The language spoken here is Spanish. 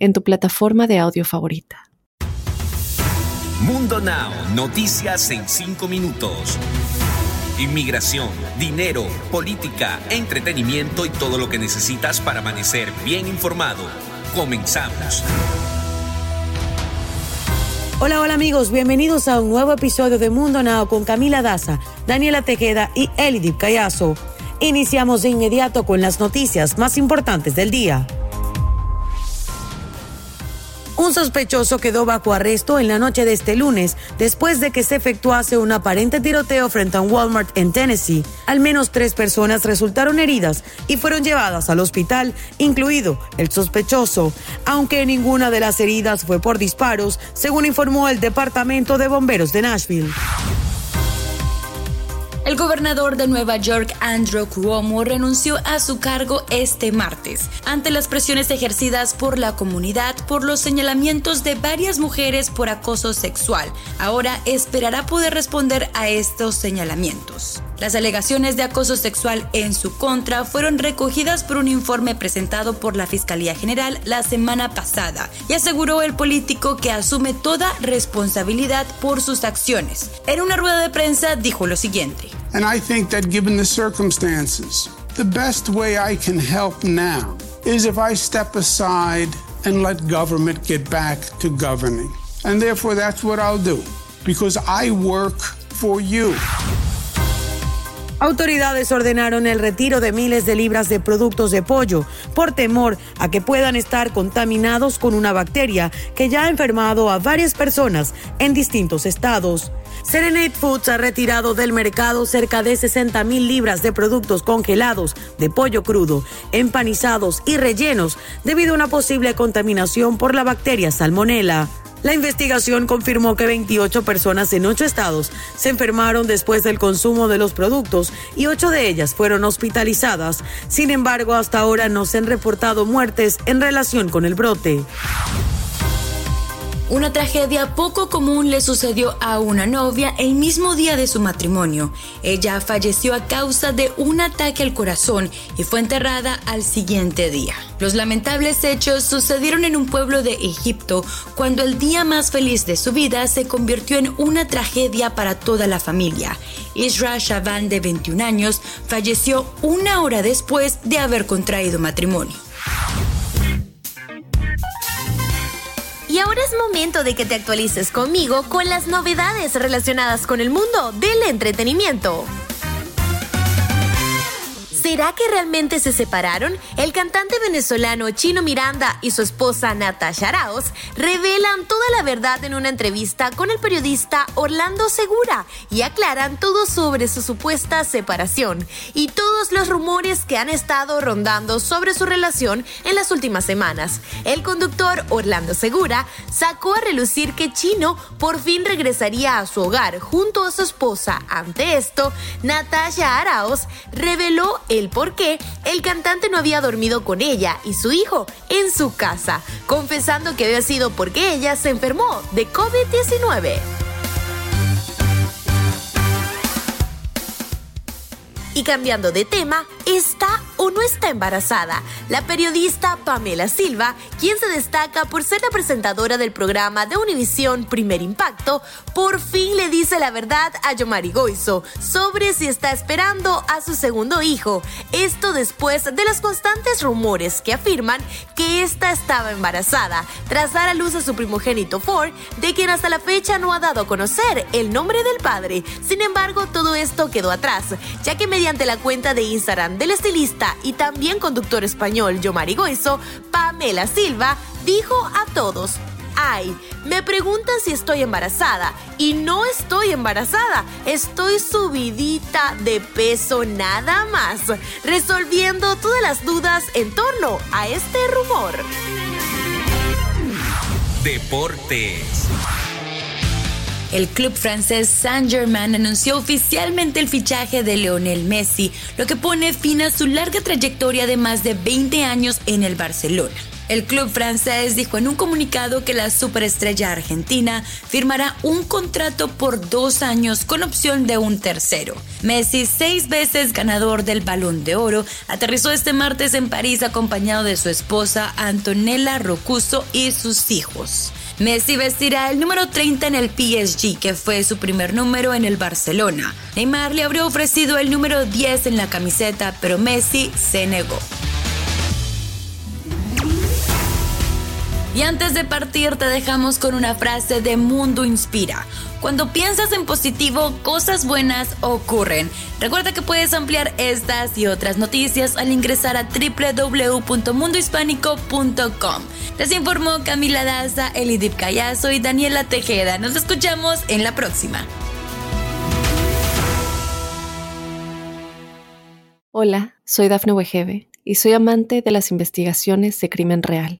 en tu plataforma de audio favorita. Mundo Now, noticias en 5 minutos. Inmigración, dinero, política, entretenimiento y todo lo que necesitas para amanecer bien informado. Comenzamos. Hola, hola amigos, bienvenidos a un nuevo episodio de Mundo Now con Camila Daza, Daniela Tejeda y Elidip Callazo. Iniciamos de inmediato con las noticias más importantes del día. Un sospechoso quedó bajo arresto en la noche de este lunes después de que se efectuase un aparente tiroteo frente a un Walmart en Tennessee. Al menos tres personas resultaron heridas y fueron llevadas al hospital, incluido el sospechoso, aunque ninguna de las heridas fue por disparos, según informó el Departamento de Bomberos de Nashville. El gobernador de Nueva York, Andrew Cuomo, renunció a su cargo este martes ante las presiones ejercidas por la comunidad por los señalamientos de varias mujeres por acoso sexual. Ahora esperará poder responder a estos señalamientos. Las alegaciones de acoso sexual en su contra fueron recogidas por un informe presentado por la Fiscalía General la semana pasada y aseguró el político que asume toda responsabilidad por sus acciones. En una rueda de prensa dijo lo siguiente. And I think that given the circumstances, the best way I can help now is if I step aside and let government get back to governing. And therefore, that's what I'll do because I work for you. Autoridades ordenaron el retiro de miles de libras de productos de pollo por temor a que puedan estar contaminados con una bacteria que ya ha enfermado a varias personas en distintos estados. Serenade Foods ha retirado del mercado cerca de 60 mil libras de productos congelados de pollo crudo, empanizados y rellenos debido a una posible contaminación por la bacteria Salmonella. La investigación confirmó que 28 personas en ocho estados se enfermaron después del consumo de los productos y ocho de ellas fueron hospitalizadas. Sin embargo, hasta ahora no se han reportado muertes en relación con el brote. Una tragedia poco común le sucedió a una novia el mismo día de su matrimonio. Ella falleció a causa de un ataque al corazón y fue enterrada al siguiente día. Los lamentables hechos sucedieron en un pueblo de Egipto cuando el día más feliz de su vida se convirtió en una tragedia para toda la familia. Isra Shaban, de 21 años, falleció una hora después de haber contraído matrimonio. Momento de que te actualices conmigo con las novedades relacionadas con el mundo del entretenimiento. ¿Será que realmente se separaron? El cantante venezolano Chino Miranda y su esposa Natasha Arauz revelan toda la verdad en una entrevista con el periodista Orlando Segura y aclaran todo sobre su supuesta separación y todos los rumores que han estado rondando sobre su relación en las últimas semanas. El conductor Orlando Segura sacó a relucir que Chino por fin regresaría a su hogar junto a su esposa. Ante esto, Natasha Arauz reveló el el por qué el cantante no había dormido con ella y su hijo en su casa, confesando que había sido porque ella se enfermó de COVID-19. Y cambiando de tema, ¿está o no está embarazada? La periodista Pamela Silva, quien se destaca por ser la presentadora del programa de Univisión Primer Impacto, por fin le dice la verdad a Yomari Goizo sobre si está esperando a su segundo hijo. Esto después de los constantes rumores que afirman que esta estaba embarazada, tras dar a luz a su primogénito Ford, de quien hasta la fecha no ha dado a conocer el nombre del padre. Sin embargo, todo esto quedó atrás, ya que mediante la cuenta de Instagram del estilista y también conductor español Yomari Goizo, Pamela Silva dijo a todos, Ay, me preguntan si estoy embarazada y no estoy embarazada, estoy subidita de peso nada más, resolviendo todas las dudas en torno a este rumor. Deportes. El club francés Saint-Germain anunció oficialmente el fichaje de Lionel Messi, lo que pone fin a su larga trayectoria de más de 20 años en el Barcelona. El club francés dijo en un comunicado que la superestrella argentina firmará un contrato por dos años con opción de un tercero. Messi, seis veces ganador del Balón de Oro, aterrizó este martes en París acompañado de su esposa Antonella Rocuso y sus hijos. Messi vestirá el número 30 en el PSG, que fue su primer número en el Barcelona. Neymar le habría ofrecido el número 10 en la camiseta, pero Messi se negó. Y antes de partir te dejamos con una frase de Mundo Inspira. Cuando piensas en positivo, cosas buenas ocurren. Recuerda que puedes ampliar estas y otras noticias al ingresar a www.mundohispánico.com. Les informó Camila Daza, Elidip Callazo y Daniela Tejeda. Nos escuchamos en la próxima. Hola, soy Dafne Wegebe y soy amante de las investigaciones de crimen real.